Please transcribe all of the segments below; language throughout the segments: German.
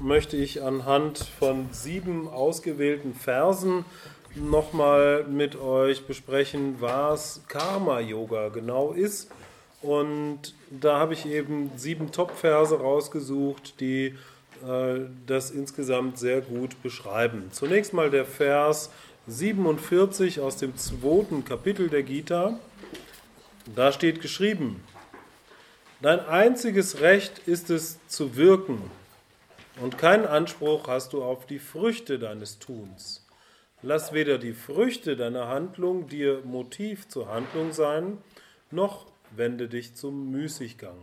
möchte ich anhand von sieben ausgewählten Versen nochmal mit euch besprechen, was Karma-Yoga genau ist. Und da habe ich eben sieben Top-Verse rausgesucht, die äh, das insgesamt sehr gut beschreiben. Zunächst mal der Vers 47 aus dem zweiten Kapitel der Gita. Da steht geschrieben, Dein einziges Recht ist es zu wirken und keinen Anspruch hast du auf die Früchte deines Tuns. Lass weder die Früchte deiner Handlung dir Motiv zur Handlung sein, noch wende dich zum Müßiggang.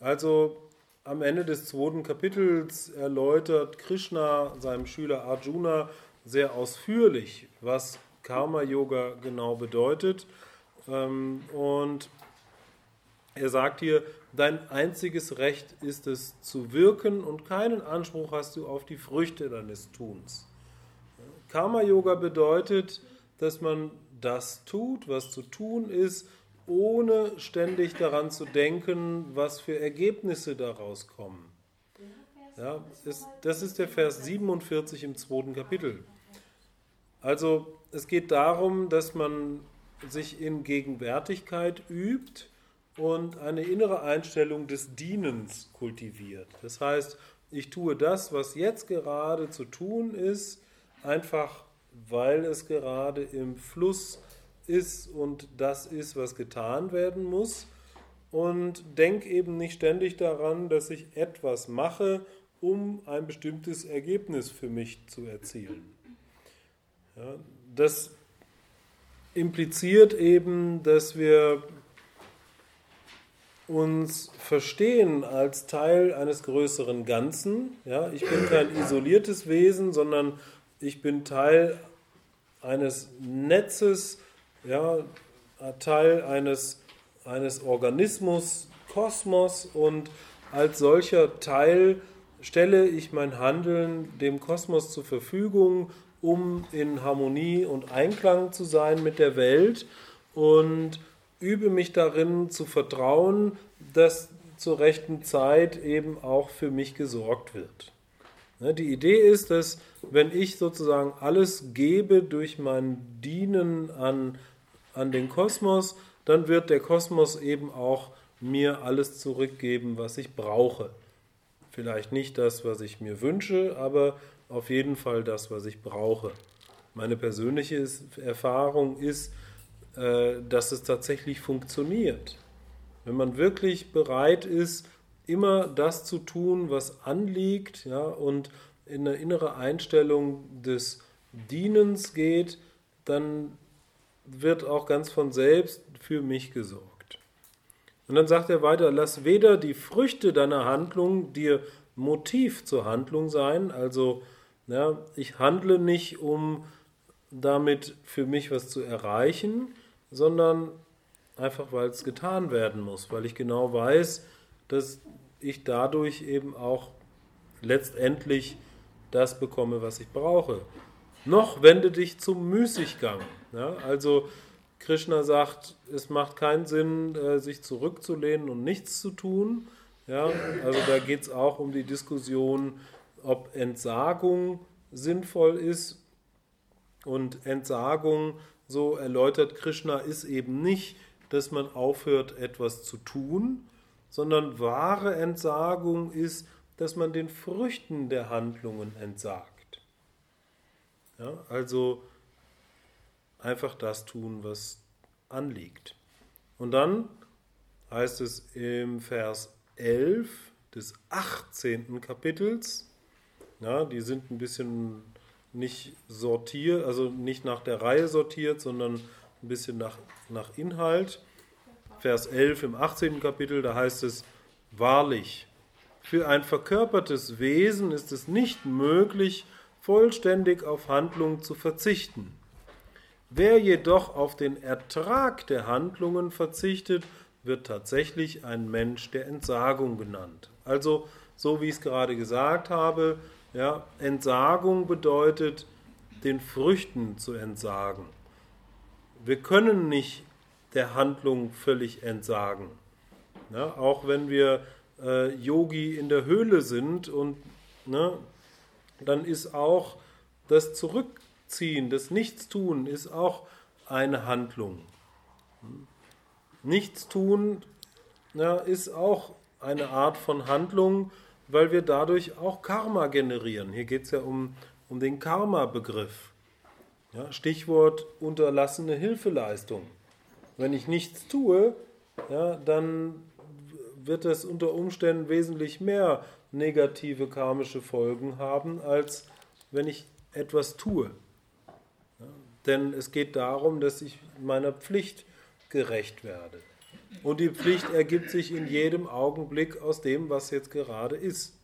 Also am Ende des zweiten Kapitels erläutert Krishna seinem Schüler Arjuna sehr ausführlich, was Karma Yoga genau bedeutet. Ähm, und er sagt hier, dein einziges Recht ist es zu wirken und keinen Anspruch hast du auf die Früchte deines Tuns. Karma-Yoga bedeutet, dass man das tut, was zu tun ist, ohne ständig daran zu denken, was für Ergebnisse daraus kommen. Ja, das ist der Vers 47 im zweiten Kapitel. Also es geht darum, dass man sich in Gegenwärtigkeit übt und eine innere Einstellung des Dienens kultiviert. Das heißt, ich tue das, was jetzt gerade zu tun ist, einfach weil es gerade im Fluss ist und das ist, was getan werden muss. Und denke eben nicht ständig daran, dass ich etwas mache, um ein bestimmtes Ergebnis für mich zu erzielen. Ja, das impliziert eben, dass wir uns verstehen als Teil eines größeren Ganzen. Ja, ich bin kein isoliertes Wesen, sondern ich bin Teil eines Netzes, ja, Teil eines, eines Organismus, Kosmos und als solcher Teil stelle ich mein Handeln dem Kosmos zur Verfügung, um in Harmonie und Einklang zu sein mit der Welt und übe mich darin zu vertrauen, dass zur rechten Zeit eben auch für mich gesorgt wird. Ne, die Idee ist, dass wenn ich sozusagen alles gebe durch mein Dienen an, an den Kosmos, dann wird der Kosmos eben auch mir alles zurückgeben, was ich brauche. Vielleicht nicht das, was ich mir wünsche, aber auf jeden Fall das, was ich brauche. Meine persönliche Erfahrung ist, äh, dass es tatsächlich funktioniert. Wenn man wirklich bereit ist, immer das zu tun, was anliegt, ja, und in eine innere Einstellung des Dienens geht, dann wird auch ganz von selbst für mich gesorgt. Und dann sagt er weiter, lass weder die Früchte deiner Handlung dir Motiv zur Handlung sein, also ja, ich handle nicht, um damit für mich was zu erreichen, sondern einfach, weil es getan werden muss, weil ich genau weiß, dass ich dadurch eben auch letztendlich das bekomme, was ich brauche. Noch wende dich zum Müßiggang. Ja? Also Krishna sagt, es macht keinen Sinn, äh, sich zurückzulehnen und nichts zu tun. Ja? Also da geht es auch um die Diskussion, ob Entsagung sinnvoll ist. Und Entsagung so erläutert Krishna, ist eben nicht, dass man aufhört, etwas zu tun, sondern wahre Entsagung ist, dass man den Früchten der Handlungen entsagt. Ja, also einfach das tun, was anliegt. Und dann heißt es im Vers 11 des 18. Kapitels, ja, die sind ein bisschen nicht sortiert, also nicht nach der Reihe sortiert, sondern ein bisschen nach, nach Inhalt. Vers 11 im 18. Kapitel, da heißt es, wahrlich, für ein verkörpertes Wesen ist es nicht möglich, vollständig auf Handlung zu verzichten. Wer jedoch auf den Ertrag der Handlungen verzichtet, wird tatsächlich ein Mensch der Entsagung genannt. Also, so wie ich es gerade gesagt habe, ja, Entsagung bedeutet, den Früchten zu entsagen. Wir können nicht der Handlung völlig entsagen. Ja, auch wenn wir äh, Yogi in der Höhle sind und ne, dann ist auch das Zurückziehen, das Nichtstun ist auch eine Handlung. Nichtstun ja, ist auch eine Art von Handlung, weil wir dadurch auch Karma generieren. Hier geht es ja um, um den Karma-Begriff. Ja, Stichwort unterlassene Hilfeleistung. Wenn ich nichts tue, ja, dann wird es unter Umständen wesentlich mehr negative karmische Folgen haben, als wenn ich etwas tue. Ja, denn es geht darum, dass ich meiner Pflicht gerecht werde. Und die Pflicht ergibt sich in jedem Augenblick aus dem, was jetzt gerade ist.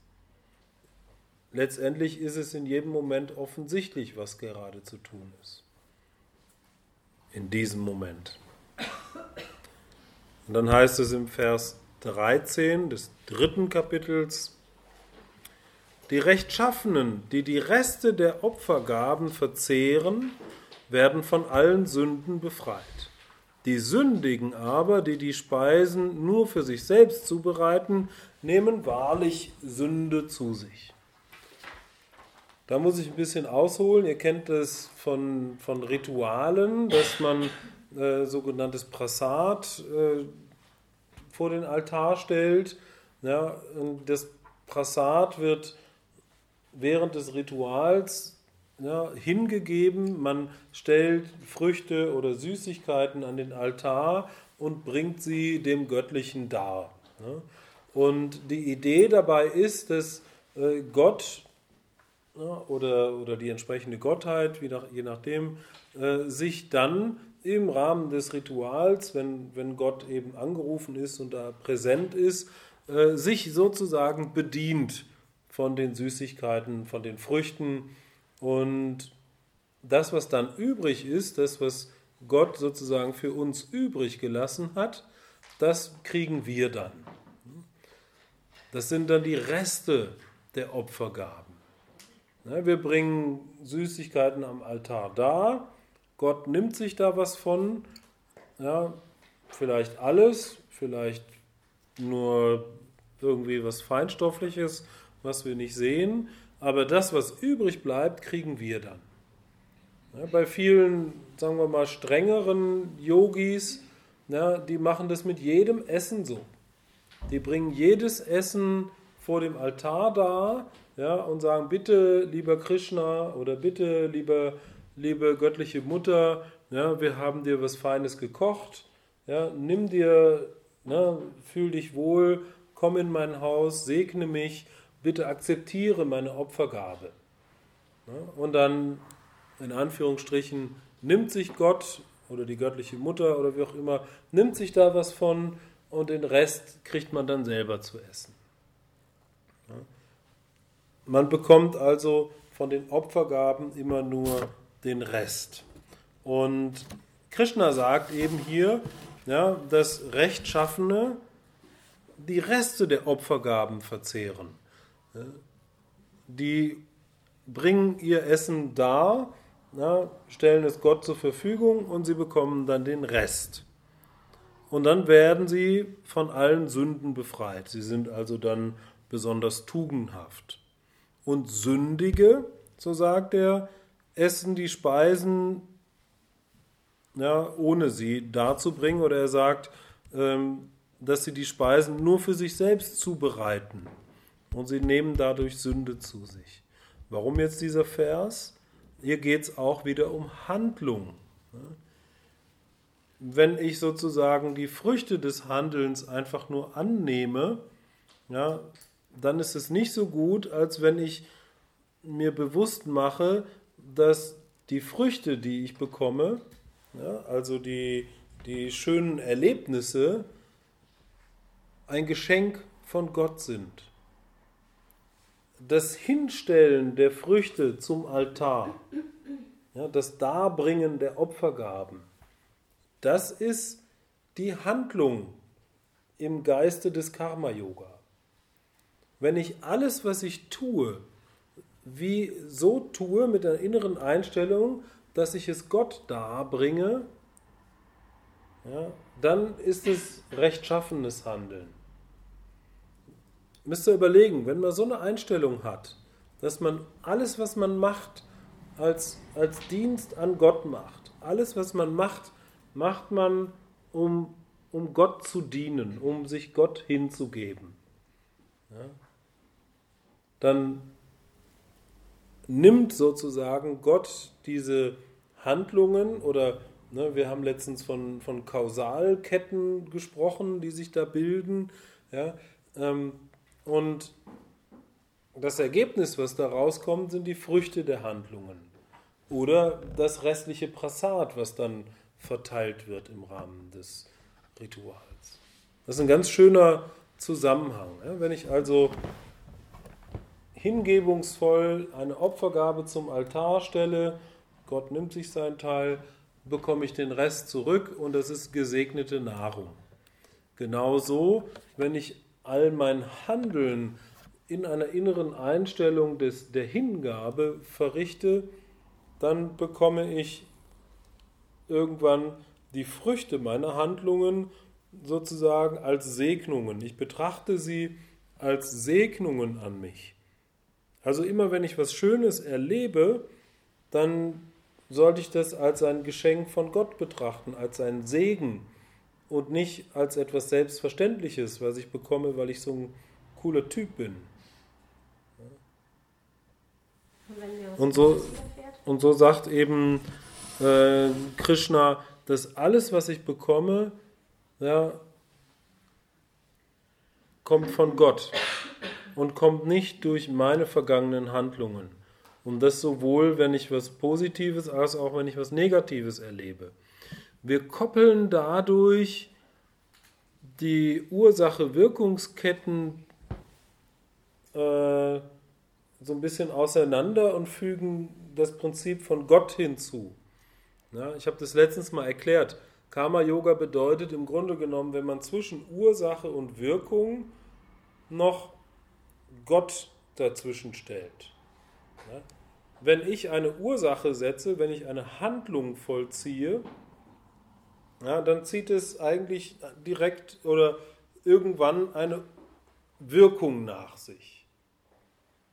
Letztendlich ist es in jedem Moment offensichtlich, was gerade zu tun ist. In diesem Moment. Und dann heißt es im Vers 13 des dritten Kapitels, die Rechtschaffenen, die die Reste der Opfergaben verzehren, werden von allen Sünden befreit. Die Sündigen aber, die die Speisen nur für sich selbst zubereiten, nehmen wahrlich Sünde zu sich. Da muss ich ein bisschen ausholen. Ihr kennt es von, von Ritualen, dass man äh, sogenanntes Prasad äh, vor den Altar stellt. Ja, das Prasad wird während des Rituals ja, hingegeben. Man stellt Früchte oder Süßigkeiten an den Altar und bringt sie dem Göttlichen dar. Ja. Und die Idee dabei ist, dass äh, Gott oder, oder die entsprechende Gottheit, nach, je nachdem, äh, sich dann im Rahmen des Rituals, wenn, wenn Gott eben angerufen ist und da präsent ist, äh, sich sozusagen bedient von den Süßigkeiten, von den Früchten und das, was dann übrig ist, das, was Gott sozusagen für uns übrig gelassen hat, das kriegen wir dann. Das sind dann die Reste der Opfergaben. Wir bringen Süßigkeiten am Altar dar Gott nimmt sich da was von, ja, vielleicht alles, vielleicht nur irgendwie was Feinstoffliches, was wir nicht sehen, aber das, was übrig bleibt, kriegen wir dann. Ja, bei vielen, sagen wir mal, strengeren Yogis, ja, die machen das mit jedem Essen so. Die bringen jedes Essen vor dem Altar dar ja, und sagen, bitte, lieber Krishna oder bitte, lieber liebe göttliche Mutter, ja, wir haben dir was Feines gekocht, ja, nimm dir, ne, fühl dich wohl, komm in mein Haus, segne mich, bitte akzeptiere meine Opfergabe. Ja, und dann, in Anführungsstrichen, nimmt sich Gott oder die göttliche Mutter oder wie auch immer, nimmt sich da was von und den Rest kriegt man dann selber zu essen. Ja. Man bekommt also von den Opfergaben immer nur den Rest. Und Krishna sagt eben hier, ja, dass Rechtschaffene die Reste der Opfergaben verzehren. Die bringen ihr Essen dar, ja, stellen es Gott zur Verfügung und sie bekommen dann den Rest. Und dann werden sie von allen Sünden befreit. Sie sind also dann besonders tugendhaft. Und Sündige, so sagt er, essen die Speisen, ja, ohne sie darzubringen. Oder er sagt, ähm, dass sie die Speisen nur für sich selbst zubereiten. Und sie nehmen dadurch Sünde zu sich. Warum jetzt dieser Vers? Hier geht es auch wieder um Handlung. Wenn ich sozusagen die Früchte des Handelns einfach nur annehme, ja, dann ist es nicht so gut, als wenn ich mir bewusst mache, dass die Früchte, die ich bekomme, ja, also die, die schönen Erlebnisse, ein Geschenk von Gott sind. Das Hinstellen der Früchte zum Altar, ja, das Darbringen der Opfergaben, das ist die Handlung im Geiste des Karma-Yoga. Wenn ich alles, was ich tue, wie so tue mit der inneren Einstellung, dass ich es Gott darbringe, ja, dann ist es rechtschaffenes Handeln. Müsst ihr überlegen, wenn man so eine Einstellung hat, dass man alles, was man macht, als, als Dienst an Gott macht. Alles, was man macht, macht man, um, um Gott zu dienen, um sich Gott hinzugeben. Ja? Dann nimmt sozusagen Gott diese Handlungen oder ne, wir haben letztens von, von Kausalketten gesprochen, die sich da bilden. Ja, ähm, und das Ergebnis, was da rauskommt, sind die Früchte der Handlungen. Oder das restliche Prasad, was dann verteilt wird im Rahmen des Rituals. Das ist ein ganz schöner Zusammenhang. Wenn ich also hingebungsvoll eine Opfergabe zum Altar stelle, Gott nimmt sich seinen Teil, bekomme ich den Rest zurück und das ist gesegnete Nahrung. Genauso, wenn ich all mein Handeln in einer inneren Einstellung des, der Hingabe verrichte, dann bekomme ich irgendwann die Früchte meiner Handlungen sozusagen als Segnungen. Ich betrachte sie als Segnungen an mich. Also immer wenn ich was Schönes erlebe, dann sollte ich das als ein Geschenk von Gott betrachten, als ein Segen und nicht als etwas Selbstverständliches, was ich bekomme, weil ich so ein cooler Typ bin. Und so, und so sagt eben äh, Krishna, dass alles, was ich bekomme, ja, kommt von Gott und kommt nicht durch meine vergangenen Handlungen. Und das sowohl, wenn ich was Positives, als auch wenn ich was Negatives erlebe. Wir koppeln dadurch die Ursache-Wirkungsketten äh, so ein bisschen auseinander und fügen das Prinzip von Gott hinzu. Ja, ich habe das letztens mal erklärt. Karma-Yoga bedeutet im Grunde genommen, wenn man zwischen Ursache und Wirkung noch Gott dazwischen stellt. Wenn ich eine Ursache setze, wenn ich eine Handlung vollziehe, ja, dann zieht es eigentlich direkt oder irgendwann eine Wirkung nach sich.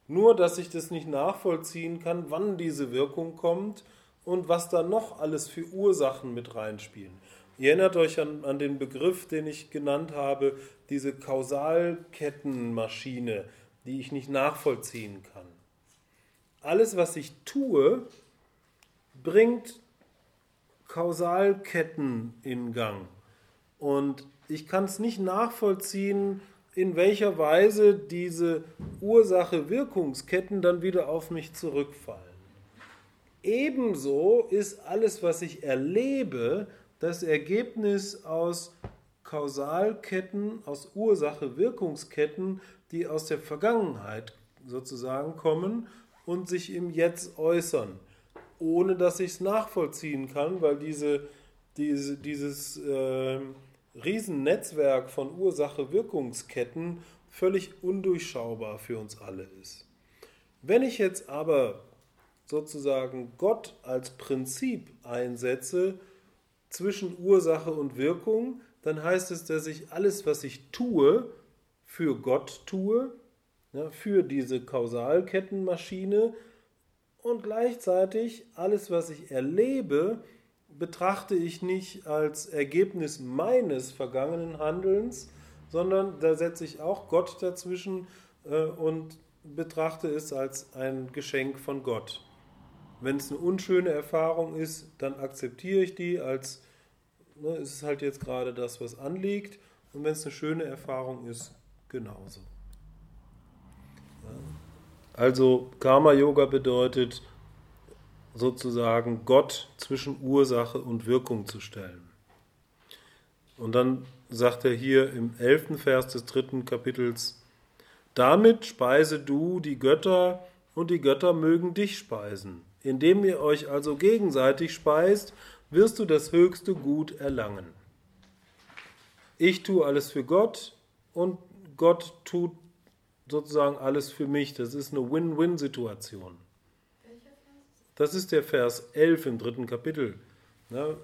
Nur, dass ich das nicht nachvollziehen kann, wann diese Wirkung kommt und was da noch alles für Ursachen mit reinspielen. Ihr erinnert euch an, an den Begriff, den ich genannt habe, diese Kausalkettenmaschine, die ich nicht nachvollziehen kann. Alles, was ich tue, bringt Kausalketten in Gang. Und ich kann es nicht nachvollziehen, in welcher Weise diese Ursache-Wirkungsketten dann wieder auf mich zurückfallen. Ebenso ist alles, was ich erlebe, das Ergebnis aus Kausalketten, aus Ursache-Wirkungsketten, die aus der Vergangenheit sozusagen kommen und sich im Jetzt äußern, ohne dass ich es nachvollziehen kann, weil diese, diese, dieses äh, Riesennetzwerk von Ursache-Wirkungsketten völlig undurchschaubar für uns alle ist. Wenn ich jetzt aber sozusagen Gott als Prinzip einsetze zwischen Ursache und Wirkung, dann heißt es, dass ich alles, was ich tue, für Gott tue, ja, für diese Kausalkettenmaschine und gleichzeitig alles, was ich erlebe, betrachte ich nicht als Ergebnis meines vergangenen Handelns, sondern da setze ich auch Gott dazwischen äh, und betrachte es als ein Geschenk von Gott. Wenn es eine unschöne Erfahrung ist, dann akzeptiere ich die als, ne, es ist halt jetzt gerade das, was anliegt. Und wenn es eine schöne Erfahrung ist, genauso. Also Karma-Yoga bedeutet sozusagen Gott zwischen Ursache und Wirkung zu stellen. Und dann sagt er hier im elften Vers des dritten Kapitels, damit speise du die Götter und die Götter mögen dich speisen. Indem ihr euch also gegenseitig speist, wirst du das höchste Gut erlangen. Ich tue alles für Gott und Gott tut sozusagen alles für mich. Das ist eine Win-Win-Situation. Das ist der Vers 11 im dritten Kapitel. Ja,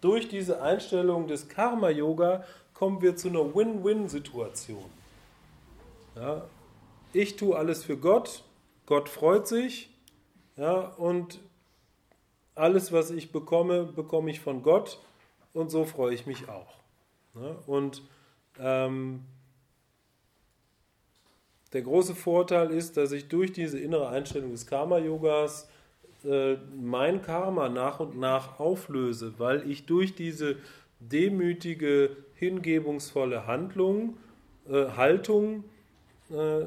durch diese Einstellung des Karma-Yoga kommen wir zu einer Win-Win-Situation. Ja, ich tue alles für Gott Gott freut sich, ja, und alles, was ich bekomme, bekomme ich von Gott und so freue ich mich auch. Ja, und ähm, der große Vorteil ist, dass ich durch diese innere Einstellung des Karma-Yogas äh, mein Karma nach und nach auflöse, weil ich durch diese demütige, hingebungsvolle Handlung, äh, Haltung äh,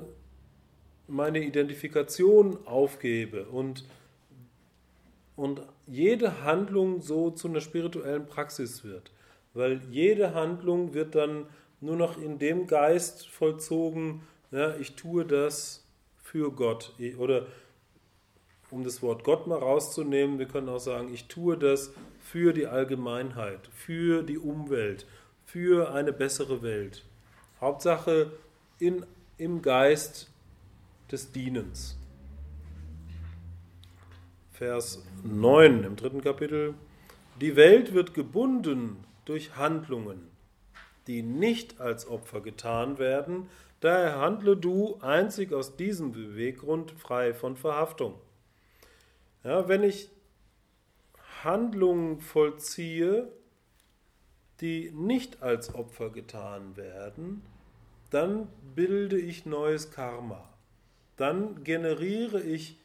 meine Identifikation aufgebe und, und jede Handlung so zu einer spirituellen Praxis wird. Weil jede Handlung wird dann nur noch in dem Geist vollzogen, ja, ich tue das für Gott. Oder um das Wort Gott mal rauszunehmen, wir können auch sagen, ich tue das für die Allgemeinheit, für die Umwelt, für eine bessere Welt. Hauptsache in, im Geist des Dienens. Vers 9 im dritten Kapitel. Die Welt wird gebunden durch Handlungen, die nicht als Opfer getan werden, daher handle du einzig aus diesem Beweggrund frei von Verhaftung. Ja, wenn ich Handlungen vollziehe, die nicht als Opfer getan werden, dann bilde ich neues Karma. Dann generiere ich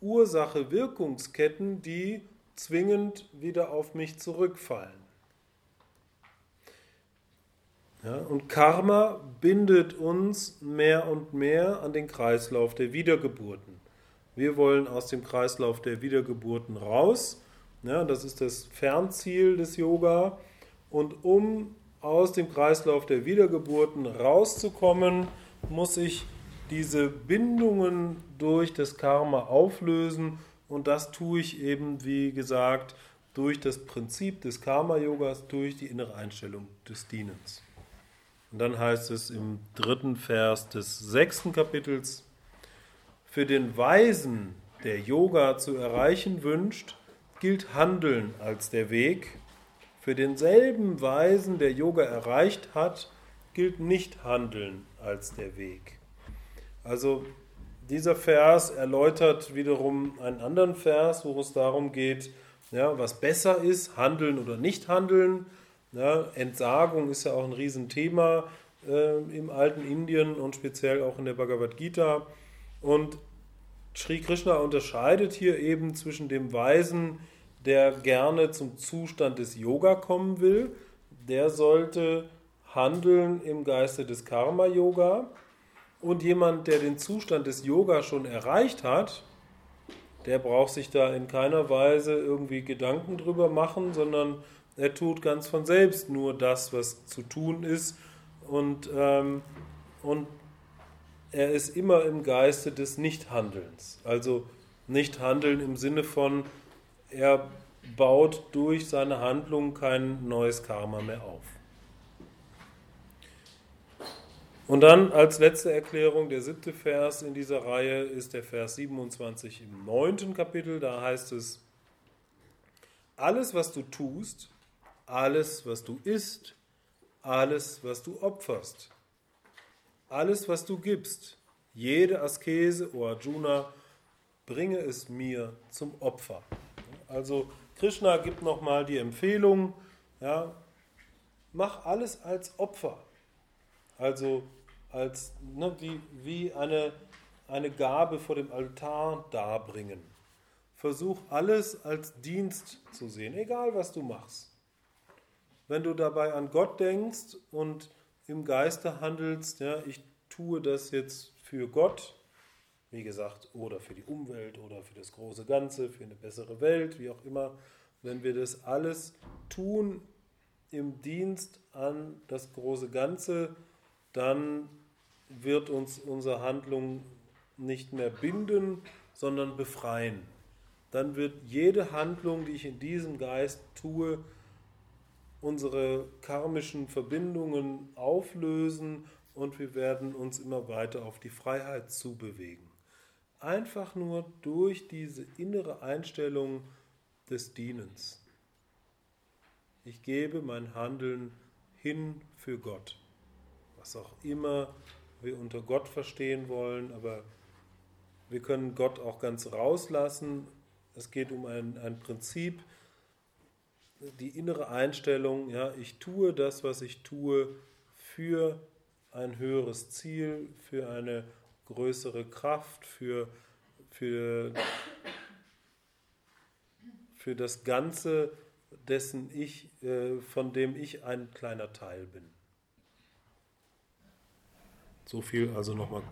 Ursache-Wirkungsketten, die zwingend wieder auf mich zurückfallen. Ja, und Karma bindet uns mehr und mehr an den Kreislauf der Wiedergeburten. Wir wollen aus dem Kreislauf der Wiedergeburten raus. Ja, das ist das Fernziel des Yoga. Und um aus dem Kreislauf der Wiedergeburten rauszukommen, muss ich diese Bindungen durch das Karma auflösen. Und das tue ich eben, wie gesagt, durch das Prinzip des Karma-Yogas, durch die innere Einstellung des Dienens. Und dann heißt es im dritten Vers des sechsten Kapitels, für den Weisen, der Yoga zu erreichen wünscht, gilt Handeln als der Weg. Für denselben Weisen, der Yoga erreicht hat, gilt nicht Handeln als der Weg. Also dieser Vers erläutert wiederum einen anderen Vers, wo es darum geht, ja, was besser ist, handeln oder nicht handeln. Ja, Entsagung ist ja auch ein Riesenthema äh, im alten Indien und speziell auch in der Bhagavad Gita. Und Sri Krishna unterscheidet hier eben zwischen dem Weisen, der gerne zum Zustand des Yoga kommen will, der sollte handeln im Geiste des Karma-Yoga und jemand, der den Zustand des Yoga schon erreicht hat, der braucht sich da in keiner Weise irgendwie Gedanken drüber machen, sondern er tut ganz von selbst nur das, was zu tun ist und, ähm, und er ist immer im Geiste des Nichthandelns. Also Nichthandeln im Sinne von, er baut durch seine Handlung kein neues Karma mehr auf. Und dann als letzte Erklärung, der siebte Vers in dieser Reihe ist der Vers 27 im neunten Kapitel. Da heißt es, alles, was du tust, alles, was du isst, alles, was du opferst, alles, was du gibst, jede Askese, o Arjuna, bringe es mir zum Opfer. Also Krishna gibt nochmal die Empfehlung, ja, mach alles als Opfer. Also als ne, wie, wie eine, eine Gabe vor dem Altar darbringen. Versuch alles als Dienst zu sehen, egal was du machst. Wenn du dabei an Gott denkst und im Geiste handelst, ja, ich tue das jetzt für Gott, wie gesagt, oder für die Umwelt oder für das große Ganze, für eine bessere Welt, wie auch immer, wenn wir das alles tun im Dienst an das große Ganze, dann wird uns unsere Handlung nicht mehr binden, sondern befreien. Dann wird jede Handlung, die ich in diesem Geist tue, unsere karmischen Verbindungen auflösen und wir werden uns immer weiter auf die Freiheit zubewegen. Einfach nur durch diese innere Einstellung des Dienens. Ich gebe mein Handeln hin für Gott. Was auch immer wir unter Gott verstehen wollen, aber wir können Gott auch ganz rauslassen. Es geht um ein, ein Prinzip, die innere Einstellung, ja, ich tue das, was ich tue, für ein höheres Ziel, für eine größere Kraft, für, für, für das Ganze, dessen ich, äh, von dem ich ein kleiner Teil bin. So viel also nochmal